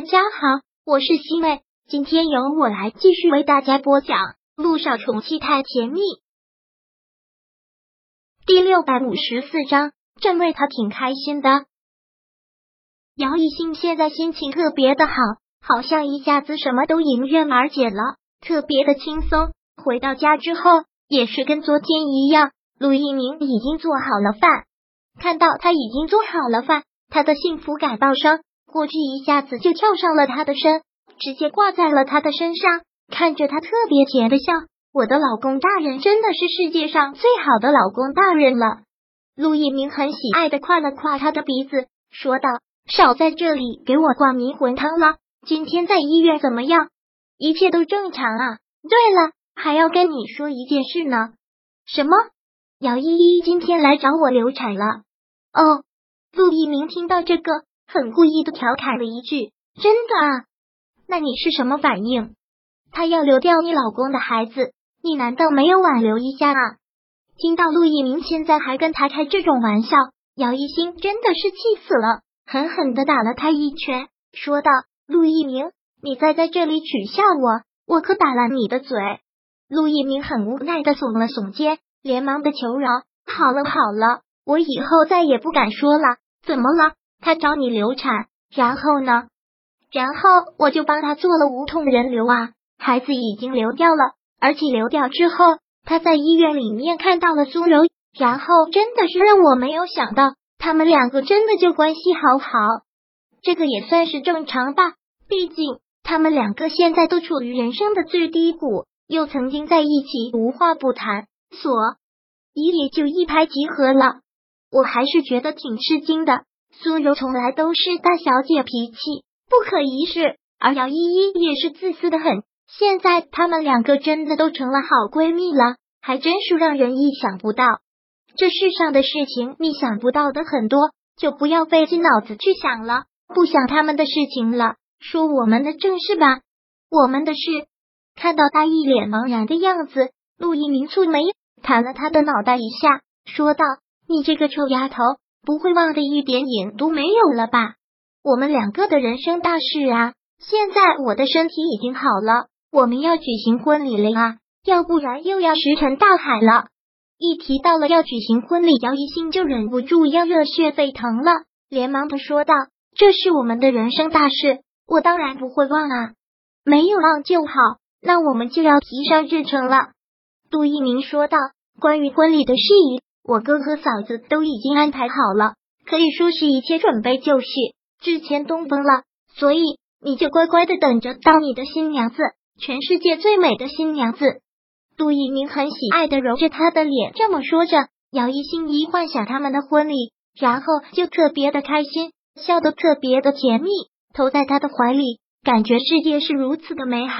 大家好，我是西妹，今天由我来继续为大家播讲《路上宠妻太甜蜜》第六百五十四章，正为他挺开心的。姚一兴现在心情特别的好，好像一下子什么都迎刃而解了，特别的轻松。回到家之后，也是跟昨天一样，陆一鸣已经做好了饭，看到他已经做好了饭，他的幸福感爆升。过去一下子就跳上了他的身，直接挂在了他的身上，看着他特别甜的笑。我的老公大人真的是世界上最好的老公大人了。陆一鸣很喜爱的夸了夸他的鼻子，说道：“少在这里给我灌迷魂汤了。今天在医院怎么样？一切都正常啊。对了，还要跟你说一件事呢。什么？姚依依今天来找我流产了。哦，陆一鸣听到这个。很故意的调侃了一句：“真的啊？那你是什么反应？他要流掉你老公的孩子，你难道没有挽留一下啊？”听到陆一鸣现在还跟他开这种玩笑，姚一星真的是气死了，狠狠的打了他一拳，说道：“陆一鸣，你再在这里取笑我，我可打烂你的嘴！”陆一鸣很无奈的耸了耸肩，连忙的求饶：“好了好了，我以后再也不敢说了。怎么了？”他找你流产，然后呢？然后我就帮他做了无痛人流啊，孩子已经流掉了，而且流掉之后，他在医院里面看到了苏柔，然后真的是让我没有想到，他们两个真的就关系好好。这个也算是正常吧，毕竟他们两个现在都处于人生的最低谷，又曾经在一起无话不谈，所以也就一拍即合了。我还是觉得挺吃惊的。苏柔从来都是大小姐脾气，不可一世，而姚依依也是自私的很。现在他们两个真的都成了好闺蜜了，还真是让人意想不到。这世上的事情，你想不到的很多，就不要费尽脑子去想了，不想他们的事情了。说我们的正事吧，我们的事。看到他一脸茫然的样子，陆一鸣蹙眉，弹了他的脑袋一下，说道：“你这个臭丫头。”不会忘的一点影都没有了吧？我们两个的人生大事啊！现在我的身体已经好了，我们要举行婚礼了啊！要不然又要石沉大海了。一提到了要举行婚礼，姚一心就忍不住要热血沸腾了，连忙的说道：“这是我们的人生大事，我当然不会忘啊！没有忘就好，那我们就要提上日程了。”杜一鸣说道：“关于婚礼的事宜。”我哥和嫂子都已经安排好了，可以说是一切准备就绪，之前东风了，所以你就乖乖的等着当你的新娘子，全世界最美的新娘子。杜一鸣很喜爱的揉着她的脸，这么说着，姚一心一幻想他们的婚礼，然后就特别的开心，笑得特别的甜蜜，投在他的怀里，感觉世界是如此的美好。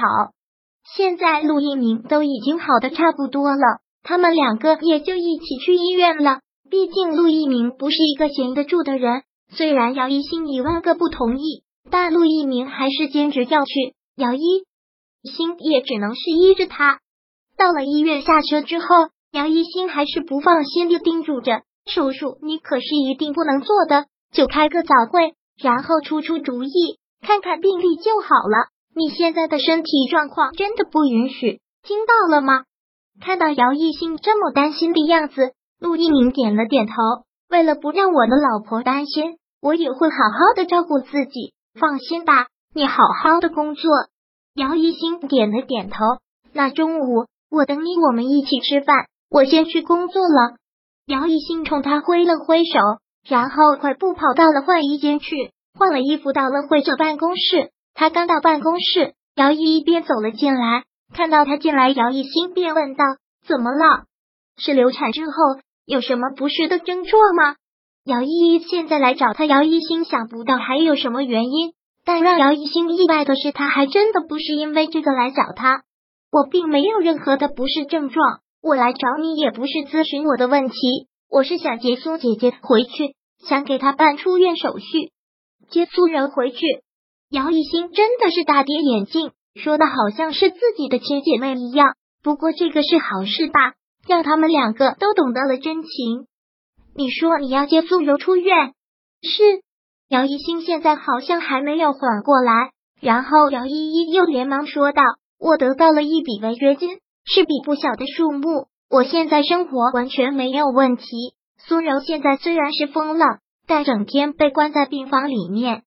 现在陆一鸣都已经好的差不多了。他们两个也就一起去医院了。毕竟陆一鸣不是一个闲得住的人，虽然姚一星一万个不同意，但陆一鸣还是坚持要去。姚一星也只能是依着他。到了医院下车之后，姚一星还是不放心的叮嘱着：“叔叔你可是一定不能做的，就开个早会，然后出出主意，看看病例就好了。你现在的身体状况真的不允许，听到了吗？”看到姚艺兴这么担心的样子，陆一鸣点了点头。为了不让我的老婆担心，我也会好好的照顾自己。放心吧，你好好的工作。姚一兴点了点头。那中午我等你，我们一起吃饭。我先去工作了。姚一兴冲他挥了挥手，然后快步跑到了换衣间去，换了衣服到了会长办公室。他刚到办公室，姚一一边走了进来。看到他进来，姚一新便问道：“怎么了？是流产之后有什么不适的症状吗？”姚依依现在来找他，姚一新想不到还有什么原因，但让姚一新意外的是，他还真的不是因为这个来找他。我并没有任何的不适症状，我来找你也不是咨询我的问题，我是想接苏姐姐回去，想给她办出院手续，接苏人回去。姚一新真的是大跌眼镜。说的好像是自己的亲姐妹一样，不过这个是好事吧，让他们两个都懂得了真情。你说你要接苏柔出院，是姚一兴现在好像还没有缓过来，然后姚依依又连忙说道：“我得到了一笔违约金，是笔不小的数目。我现在生活完全没有问题。苏柔现在虽然是疯了，但整天被关在病房里面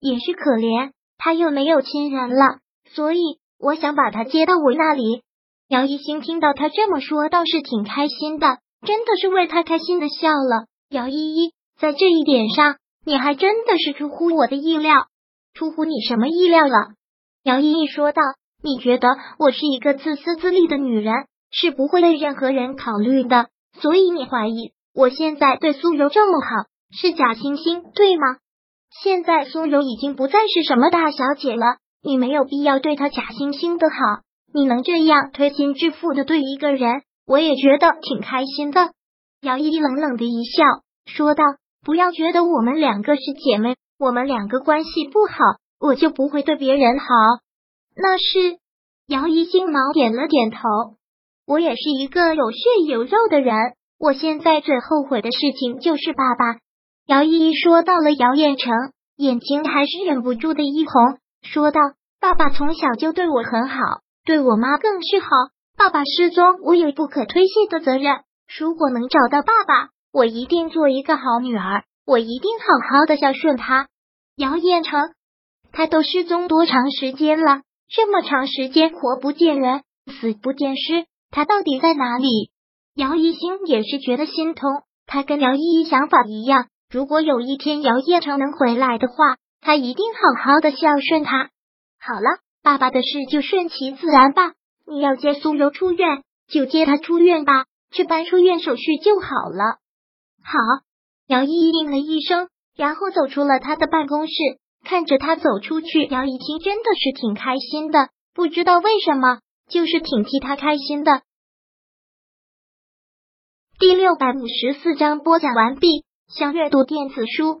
也是可怜。她又没有亲人了，所以我想把她接到我那里。”姚一兴听到他这么说，倒是挺开心的，真的是为他开心的笑了。姚依依，在这一点上。你还真的是出乎我的意料，出乎你什么意料了？姚依依说道：“你觉得我是一个自私自利的女人，是不会为任何人考虑的，所以你怀疑我现在对苏柔这么好是假惺惺，对吗？现在苏柔已经不再是什么大小姐了，你没有必要对她假惺惺的好。你能这样推心置腹的对一个人，我也觉得挺开心的。”姚依依冷冷的一笑，说道。不要觉得我们两个是姐妹，我们两个关系不好，我就不会对别人好。那是姚一金毛点了点头。我也是一个有血有肉的人。我现在最后悔的事情就是爸爸。姚依依说到了姚彦成，眼睛还是忍不住的一红，说道：“爸爸从小就对我很好，对我妈更是好。爸爸失踪，我有不可推卸的责任。如果能找到爸爸。”我一定做一个好女儿，我一定好好的孝顺他。姚彦成，他都失踪多长时间了？这么长时间活不见人，死不见尸，他到底在哪里？姚一星也是觉得心痛，他跟姚依依想法一样，如果有一天姚彦成能回来的话，他一定好好的孝顺他。好了，爸爸的事就顺其自然吧。你要接苏柔出院，就接她出院吧，去办出院手续就好了。好，姚依依应了一声，然后走出了他的办公室。看着他走出去，姚一听真的是挺开心的，不知道为什么，就是挺替他开心的。第六百五十四章播讲完毕。想阅读电子书，